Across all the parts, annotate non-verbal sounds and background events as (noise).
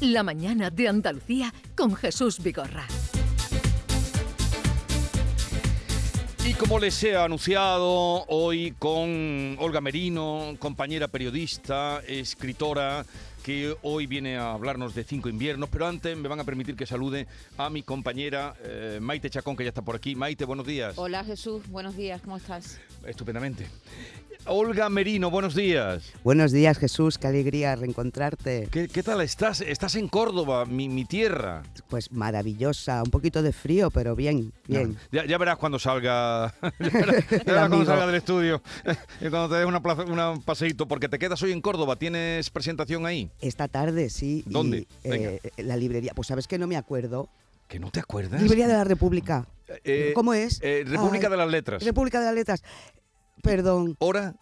La mañana de Andalucía con Jesús Vigorra. Y como les he anunciado hoy con Olga Merino, compañera periodista, escritora, que hoy viene a hablarnos de cinco inviernos, pero antes me van a permitir que salude a mi compañera eh, Maite Chacón, que ya está por aquí. Maite, buenos días. Hola Jesús, buenos días, ¿cómo estás? Estupendamente. Olga Merino, buenos días. Buenos días, Jesús, qué alegría reencontrarte. ¿Qué, qué tal estás? Estás en Córdoba, mi, mi tierra. Pues maravillosa, un poquito de frío, pero bien, bien. Ya, ya verás cuando salga, (laughs) ya (laughs) verás, ya verás cuando salga del estudio (laughs) cuando te des un paseíto, porque te quedas hoy en Córdoba. ¿Tienes presentación ahí? Esta tarde, sí. y, ¿Dónde? eh, la librería, pues sabes que no me acuerdo. ¿Que no te acuerdas? Librería de la República. Eh, ¿Cómo es? eh, República Ay, de las Letras. República de las Letras. Perdón, ¿Hora?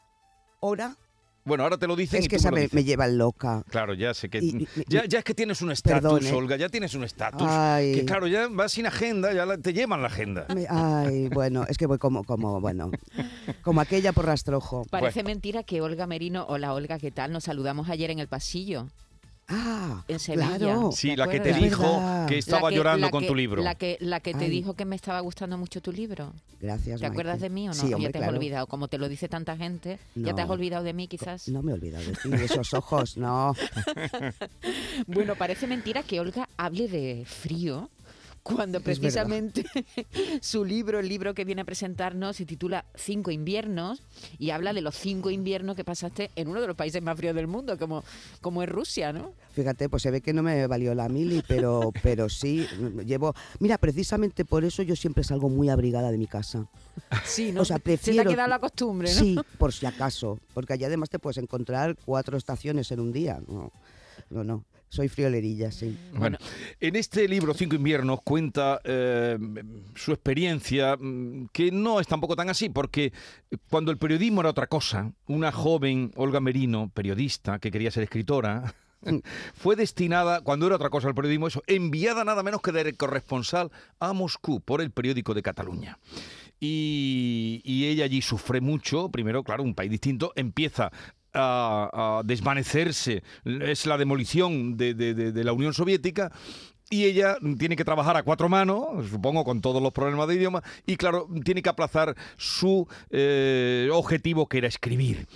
¿hora? Bueno, ahora te lo dicen Es y que tú me esa lo me, lleva loca. Claro, ya sé que... Y- y- ya, ya es que tienes un estatus. Olga, ya tienes un estatus. Ay. Que claro, ya vas sin agenda, ya la- te llevan la agenda. Me- ay, bueno, es que voy como, como, bueno, como aquella por rastrojo. Parece mentira que Olga Merino, hola Olga, ¿qué tal? Nos saludamos ayer en el pasillo, Ah, en Sevilla. claro. Sí, ¿te la que te dijo que estaba que- llorando con que- tu libro. La que, la que te Ay. digo que me estaba gustando mucho tu libro. Gracias, ¿Te acuerdas de mí o no? Sí, ¿O hombre, ya te has olvidado? Como te lo dice tanta gente, ¿ya te has olvidado de mí quizás? No me he olvidado de ti, de esos ojos, no. (laughs) Bueno, parece mentira que Olga hable de frío cuando precisamente (laughs) su libro, el libro que viene a presentarnos, se titula Cinco inviernos y habla de los cinco inviernos que pasaste en uno de los países más fríos del mundo, como, como es Rusia, ¿no? Fíjate, pues se ve que no me valió la mili, pero, pero sí, llevo... Mira, precisamente por eso yo siempre salgo muy abrigada de mi casa. (laughs) Sí, ¿no? O sea, Se te ha prefiero- quedado la costumbre, ¿no? Sí, por si acaso, porque allá además te puedes encontrar cuatro estaciones en un día. No, no, no. Soy friolerilla, sí. Bueno, en este libro, Cinco Inviernos, cuenta eh, su experiencia, mm, que no es tampoco tan así, porque cuando el periodismo era otra cosa, una joven, Olga Merino, periodista, que quería ser escritora, (laughs) fue destinada, cuando era otra cosa el periodismo, eso, enviada nada menos que de corresponsal a Moscú por el periódico de Cataluña. Y, y ella allí sufre mucho, primero, claro, un país distinto, empieza a, desvanecerse, es la demolición de, de- de- de la Unión Soviética. Y ella tiene que trabajar a cuatro manos, supongo con todos los problemas de idioma, y claro, tiene que aplazar su eh, objetivo que era escribir.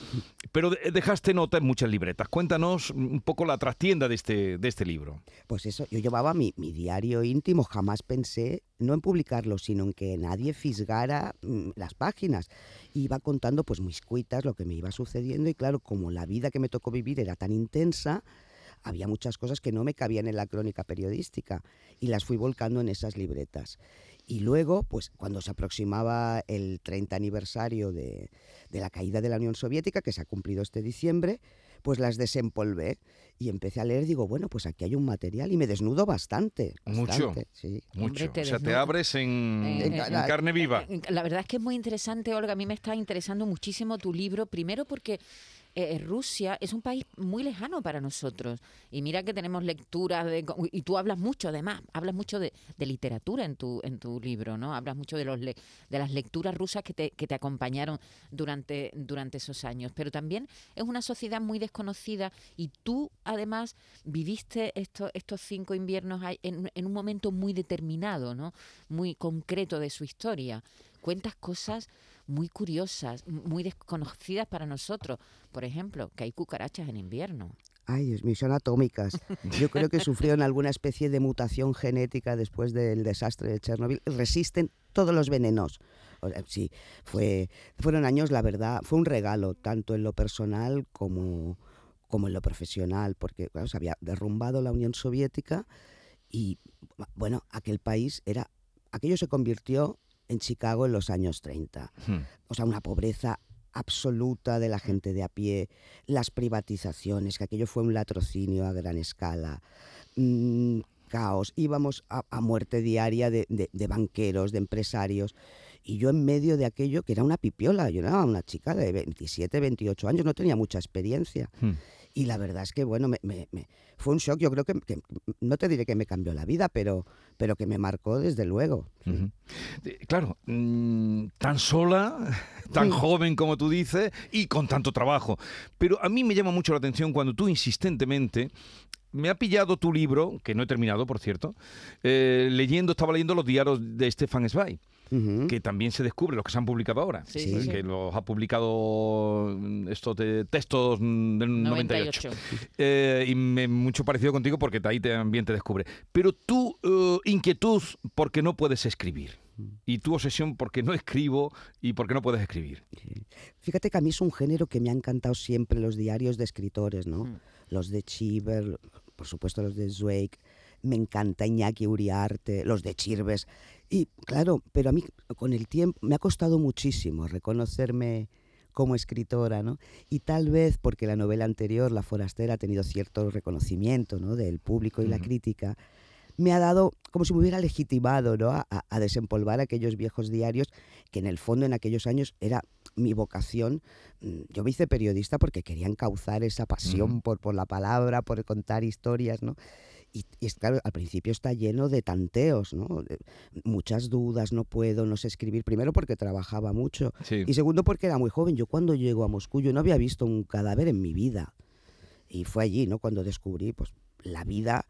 Pero de- dejaste nota en muchas libretas. Cuéntanos un poco la trastienda de este, de este libro. Pues eso, yo llevaba mi, mi diario íntimo, jamás pensé no en publicarlo, sino en que nadie fisgara mm, las páginas. Iba contando pues mis cuitas, lo que me iba sucediendo y claro, como la vida que me tocó vivir era tan intensa, había muchas cosas que no me cabían en la crónica periodística y las fui volcando en esas libretas. Y luego, pues cuando se aproximaba el 30 aniversario de, de la caída de la Unión Soviética, que se ha cumplido este diciembre, pues las desempolvé y empecé a leer, digo, bueno, pues aquí hay un material y me desnudo bastante. Mucho. bastante, sí. Mucho. Hombre, te o sea, te abres en, Eh, en eh, carne viva. La verdad es que es muy interesante, Olga. A mí me está interesando muchísimo tu libro. Primero porque eh, Rusia es un país muy lejano para nosotros. Y mira que tenemos lecturas de, y tú hablas mucho, además, hablas mucho de, de literatura en tu en tu libro, ¿no? Hablas mucho de los de las lecturas rusas que te, que te acompañaron durante durante esos años. Pero también es una sociedad muy desconocida y tú además viviste estos estos cinco inviernos en, en un momento muy determinado, ¿no? Muy concreto de su historia. Cuentas cosas muy curiosas, muy desconocidas para nosotros. Por ejemplo, que hay cucarachas en invierno. Ay, Dios mío, atómicas. Yo creo que sufrieron alguna especie de mutación genética después del desastre de Chernobyl. Resisten todos los venenos. O sea, sí, fue, fueron años, la verdad, fue un regalo, tanto en lo personal como, como en lo profesional, porque claro, se había derrumbado la Unión Soviética y, bueno, aquel país era, aquello se convirtió en Chicago en los años 30 Hmm. o sea, una pobreza absoluta de la gente de a pie, las privatizaciones, que aquello fue un latrocinio a gran escala, mm, caos, íbamos a, a muerte diaria de, de- de banqueros, de empresarios, y yo en medio de aquello, que era una pipiola, yo era una chica de 27, 28 años, no tenía mucha experiencia. Hmm. Y la verdad es que, bueno, me, me- me- fue un shock, yo creo que, que- no te diré que me cambió la vida, pero, pero que me marcó desde luego. Ujú. Eh, Claro, mm, tan sola, (laughs) tan Sí. joven como tú dices, y con tanto trabajo. Pero a mí me llama mucho la atención cuando tú insistentemente me ha pillado tu libro, que no he terminado, por cierto, eh, leyendo, estaba leyendo los diarios de Stefan Zweig Que también se descubre, los que se han publicado ahora. Sí, sí. Que los ha publicado mm, estos de textos mm, del 98. 98. Eh, y me mucho parecido contigo porque ahí también te descubre. Pero tu eh, inquietud porque no puedes escribir. Y tu obsesión porque no escribo y porque no puedes escribir. Fíjate que a mí es un género que me ha encantado siempre los diarios de escritores, ¿no? Mm. Los de Chiver, por supuesto los de Zweig, me encanta Iñaki Uriarte, los de Chirves. Y claro, pero a mí con el tiempo me ha costado muchísimo reconocerme como escritora, ¿no? Y tal vez porque la novela anterior, La Forastera, ha tenido cierto reconocimiento, ¿no? Del público y la crítica, me ha dado como si me hubiera legitimado, ¿no? A, desempolvar aquellos viejos diarios que en el fondo en aquellos años era mi vocación. Mm, Yo me hice periodista porque quería encauzar esa pasión por, por la palabra, por contar historias, ¿no? Y, y claro, al principio está lleno de tanteos, ¿no? Muchas dudas, no puedo, no sé escribir. Primero porque trabajaba mucho Sí. y segundo porque era muy joven. Yo cuando llego a Moscú yo no había visto un cadáver en mi vida. Y fue allí, ¿no? Cuando descubrí pues, la vida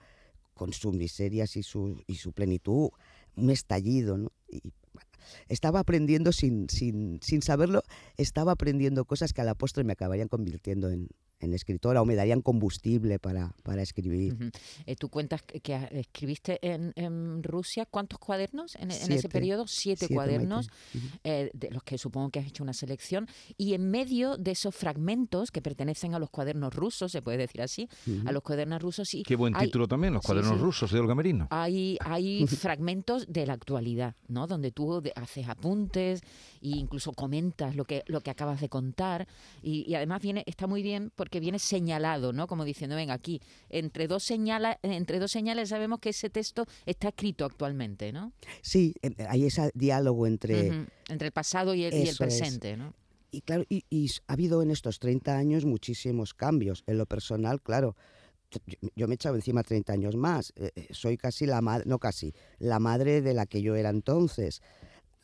con sus miserias y su, y su plenitud, un estallido, ¿no? Y, bueno, estaba aprendiendo sin, sin, sin saberlo, estaba aprendiendo cosas que a la postre me acabarían convirtiendo en, en escritora o me darían combustible para, para escribir. Eh, Tú cuentas que, escribiste en, en Rusia, ¿cuántos cuadernos en, en ese periodo? Siete, Siete, cuadernos, eh, de los que supongo que has hecho una selección. Y en medio de esos fragmentos que pertenecen a los cuadernos rusos, se puede decir así, a los cuadernos rusos, sí, Qué buen hay- título también, Los cuadernos sí. rusos de Olga Merino. hay, hay (laughs) fragmentos de la actualidad, ¿no? Donde tú haces apuntes e incluso comentas lo que, lo que acabas de contar. Y, y además viene, está muy bien porque viene señalado, ¿no? Como diciendo, venga, aquí, entre dos, señala, entre dos señales sabemos que ese texto está escrito actualmente, ¿no? Sí, hay ese diálogo entre... Ujú. Entre el pasado y el, y el Eso es. presente, ¿no? Y claro, y, y ha habido en estos 30 años muchísimos cambios. En lo personal, claro, yo, yo me he echado encima 30 años más. Eh, eh, soy casi la madre, no casi, la madre de la que yo era entonces.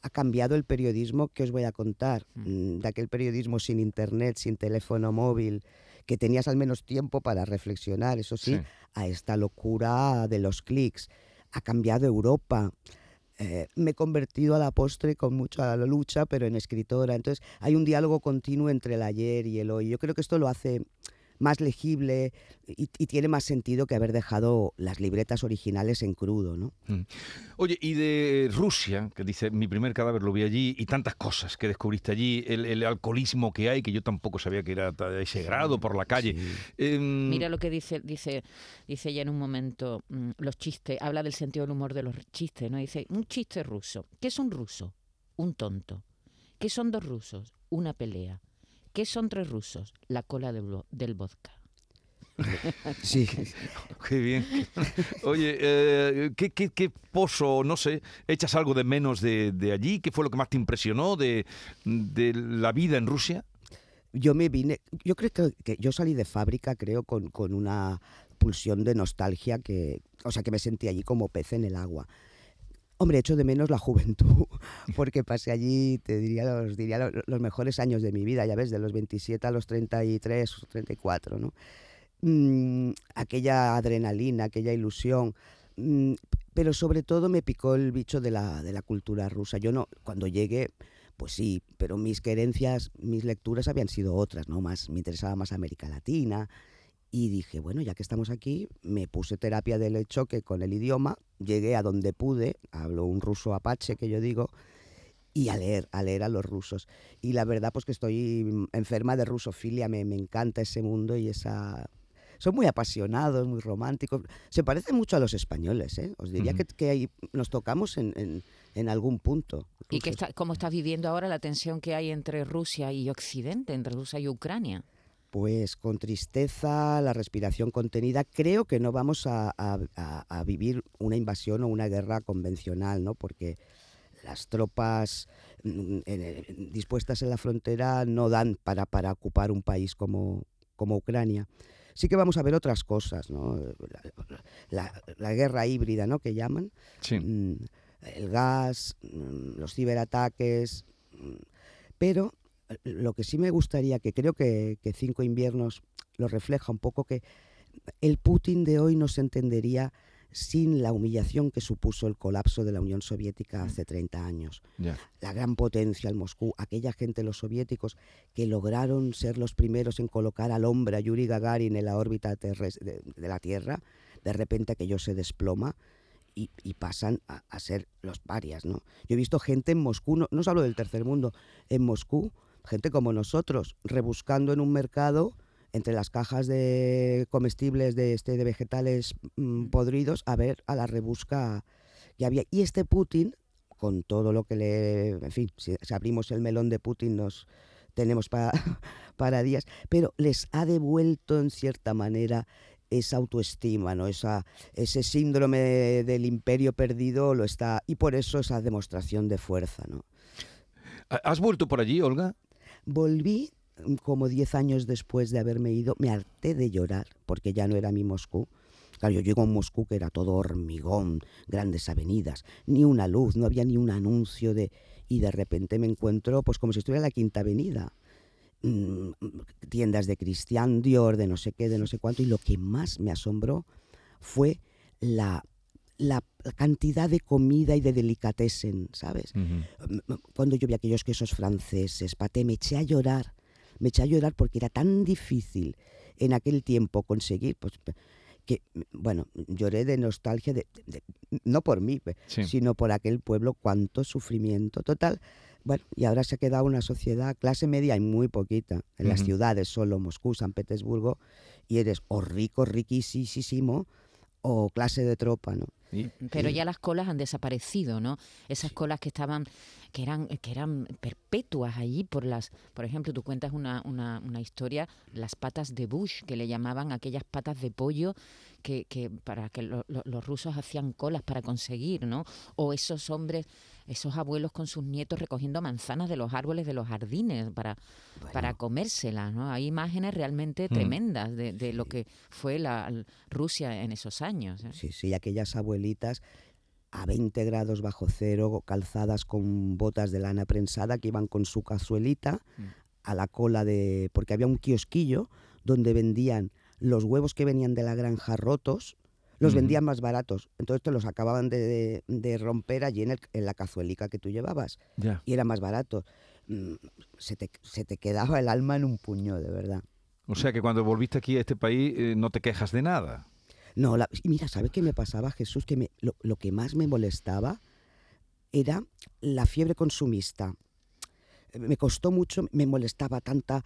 Ha cambiado el periodismo que os voy a contar. Mm, De aquel periodismo sin internet, sin teléfono móvil, que tenías al menos tiempo para reflexionar, eso sí, Sí. a esta locura de los clics. Ha cambiado Europa. Eh, me he convertido a la postre con mucha lucha, pero en escritora. Entonces hay un diálogo continuo entre el ayer y el hoy. Yo creo que esto lo hace más legible y, y tiene más sentido que haber dejado las libretas originales en crudo, ¿no? Mm. Oye, y de Rusia, que dice, mi primer cadáver lo vi allí, y tantas cosas que descubriste allí, el, el alcoholismo que hay, que yo tampoco sabía que era a ese grado por la calle. Sí. Em, Mira lo que dice, dice, dice ella en un momento, mm, los chistes, habla del sentido del humor de los chistes, ¿no? Dice, un chiste ruso. ¿Qué es un ruso? Un tonto. ¿Qué son dos rusos? Una pelea. ¿Qué son tres rusos? La cola del, vo- del vodka. (laughs) Sí. (laughs) Qué bien. Oye, eh, ¿qué, qué, qué pozo, no sé, echas algo de menos de, de allí? ¿Qué fue lo que más te impresionó de, de la vida en Rusia? Yo me vine, yo creo que, que yo salí de fábrica, creo, con, con una pulsión de nostalgia que, o sea, que me sentí allí como pez en el agua. Hombre, echo de menos la juventud, (laughs) porque pasé allí, te diría, los, diría lo- los mejores años de mi vida, ya ves, de los 27 a los 33 o 34, ¿no? Mm, aquella adrenalina, aquella ilusión, mm, pero sobre todo me picó el bicho de la, de la cultura rusa. Yo no, cuando llegué, pues sí, pero mis querencias, mis lecturas habían sido otras, ¿no? Más, me interesaba más América Latina. Y dije, bueno, ya que estamos aquí, me puse terapia del choque con el idioma, llegué a donde pude, hablo un ruso apache que yo digo, y a leer, a leer a los rusos. Y la verdad, pues que estoy enferma de rusofilia, me, me encanta ese mundo y esa... Son muy apasionados, muy románticos. Se parecen mucho a los españoles, ¿eh? Os diría que, que ahí nos tocamos en, en- en algún punto. ¿Y qué rusos. está, cómo estás viviendo ahora la tensión que hay entre Rusia y Occidente, entre Rusia y Ucrania? Pues con tristeza, la respiración contenida. Creo que no vamos a, a- vivir una invasión o una guerra convencional, ¿no? Porque las tropas mm, dispuestas en la frontera no dan para, para ocupar un país como, como Ucrania. Sí que vamos a ver otras cosas, ¿no? La, la- la guerra híbrida, ¿no? Que llaman. Sí. Mm, el gas, mm, los ciberataques, pero lo que sí me gustaría, que creo que, que Cinco Inviernos lo refleja un poco, que el Putin de hoy no se entendería sin la humillación que supuso el colapso de la Unión Soviética hace 30 años. La gran potencia, el Moscú, aquella gente, los soviéticos, que lograron ser los primeros en colocar al hombre, a Yuri Gagarin, en la órbita de, de la Tierra, de repente aquello se desploma y, y pasan a, a ser los parias, ¿no? Yo he visto gente en Moscú, no, no os hablo del tercer mundo, en Moscú, gente como nosotros, rebuscando en un mercado entre las cajas de comestibles de, este, de vegetales mm, podridos a ver a la rebusca que había. Y este Putin, con todo lo que le... En fin, si, si abrimos el melón de Putin nos tenemos para, (laughs) para días, pero les ha devuelto en cierta manera esa autoestima, ¿no? Esa, ese síndrome del imperio perdido lo está y por eso esa demostración de fuerza, ¿no? ¿Has vuelto por allí, Olga? Volví mm, como 10 años después de haberme ido, me harté de llorar porque ya no era mi Moscú. Claro, yo llego a un Moscú que era todo hormigón, grandes avenidas, ni una luz, no había ni un anuncio de... Y de repente me encuentro pues como si estuviera en la Quinta Avenida. Mm, tiendas de Cristian Dior, de no sé qué, de no sé cuánto. Y lo que más me asombró fue la, la cantidad de comida y de delicatessen, ¿sabes? Ujú. cuando yo vi aquellos quesos franceses, paté, me eché a llorar. Me eché a llorar porque era tan difícil en aquel tiempo conseguir, pues que, bueno, lloré de nostalgia, de, de- no por mí, Sí. sino por aquel pueblo, cuánto sufrimiento. Total, bueno, y ahora se ha quedado una sociedad, clase media y muy poquita, en las ciudades, solo Moscú, San Petersburgo, y eres o rico, riquísimo, o clase de tropa, ¿no? Pero ya las colas han desaparecido, ¿no? Esas colas que estaban, que eran, que eran perpetuas allí por las, por ejemplo, tú cuentas una, una, una historia, las patas de Bush, que le llamaban aquellas patas de pollo que, que para que lo- lo- los rusos hacían colas para conseguir, ¿no? O esos hombres, esos abuelos con sus nietos recogiendo manzanas de los árboles de los jardines para, para comérselas, ¿no? Hay imágenes realmente Mm. tremendas de, de lo que fue la Rusia en esos años. ¿eh? Sí, sí, aquellas abuelitas a 20 grados bajo cero, calzadas con botas de lana prensada, que iban con su cazuelita Mm. a la cola de... porque había un kiosquillo donde vendían los huevos que venían de la granja rotos, los vendían más baratos. Entonces te los acababan de, de- de romper allí en, el- en la cazuelica que tú llevabas y era más barato. Mm, Se te, se te quedaba el alma en un puño, de verdad. O sea que cuando volviste aquí a este país eh, no te quejas de nada. No, la- mira, ¿sabes qué me pasaba, Jesús? Que me- lo, lo que más me molestaba era la fiebre consumista. Me costó mucho, me molestaba tanta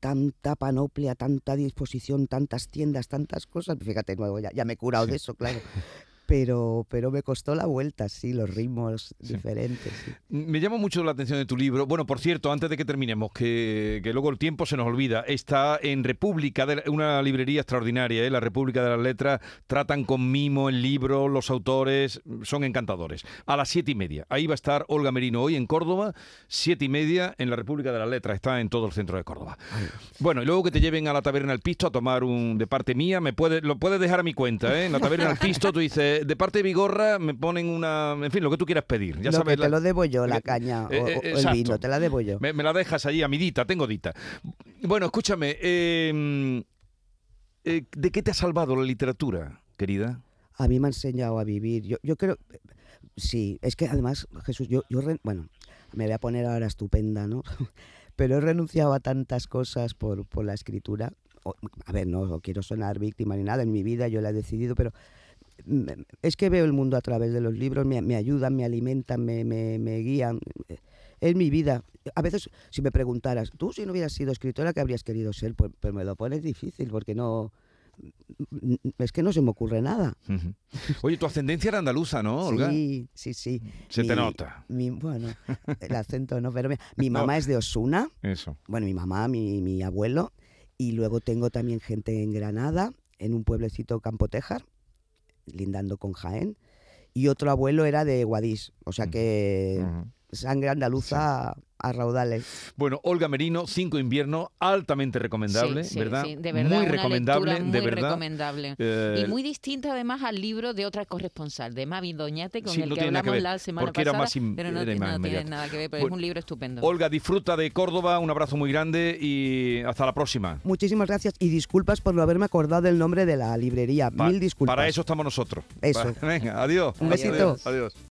tanta panoplia, tanta disposición, tantas tiendas, tantas cosas. Fíjate, nuevo, ya, ya me he curado Sí. de eso, claro. (laughs) Pero, pero me costó la vuelta, sí, los ritmos Sí. diferentes. sí. Me llama mucho la atención de tu libro. Bueno, por cierto, antes de que terminemos, que, que luego el tiempo se nos olvida, está en República, de, una librería extraordinaria, ¿eh? la República de las Letras. Tratan con mimo el libro, los autores, son encantadores. A las siete y media. Ahí va a estar Olga Merino hoy en Córdoba, siete y media en la República de las Letras. Está en todo el centro de Córdoba. Bueno, y luego que te lleven a la taberna El Pisto a tomar un de parte mía, me puede, lo puedes dejar a mi cuenta, ¿eh? En la taberna El Pisto tú dices, de parte de Vigorra me ponen una, en fin, lo que tú quieras pedir. Ya sabes, que la- te lo debo yo, la Eh, caña, o, eh, o el vino, te la debo yo. me, me la dejas allí a mi dita, tengo dita. Bueno, escúchame, eh, eh, ¿de qué te ha salvado la literatura, querida? A mí me ha enseñado a vivir. Yo, yo creo, sí, es que además, Jesús, yo, yo re- bueno, me voy a poner ahora estupenda, ¿no? (laughs) Pero he renunciado a tantas cosas por, por la escritura. O- a ver, no quiero sonar víctima ni nada, en mi vida yo la he decidido, pero es que veo el mundo a través de los libros, me, me ayudan, me alimentan, me, me, me guían. Es mi vida. A veces, si me preguntaras, tú si no hubieras sido escritora, ¿qué habrías querido ser? Pues, pues me lo pones difícil, porque no... Es que no se me ocurre nada. Oye, tu ascendencia era andaluza, ¿no, Olga? Sí, sí, sí. Se te nota. mi- bueno, el acento no, pero mira, mi (laughs) No. mamá es de Osuna, Eso. bueno, mi mamá, mi, mi abuelo, y luego tengo también gente en Granada, en un pueblecito Campotejar, lindando con Jaén, y otro abuelo era de Guadix, o sea que sangre andaluza a raudales. Bueno, Olga Merino, Cinco inviernos, altamente recomendable, Sí, sí, ¿verdad? sí, de verdad, Muy una recomendable, de muy verdad. recomendable. Eh, y muy distinta además al libro de otra corresponsal, de Mavi Doñate, con Sí, el no que hablamos ver, la semana porque era pasada, más in- pero no, era tiene- más no tiene inmediato. nada que ver, pero Bueno, es un libro estupendo. Olga, disfruta de Córdoba, un abrazo muy grande y hasta la próxima. Muchísimas gracias y disculpas por no haberme acordado del nombre de la librería. Pa- Mil disculpas. Para eso estamos nosotros. Eso. (laughs) Venga, adiós. Un besito. Adiós. adiós.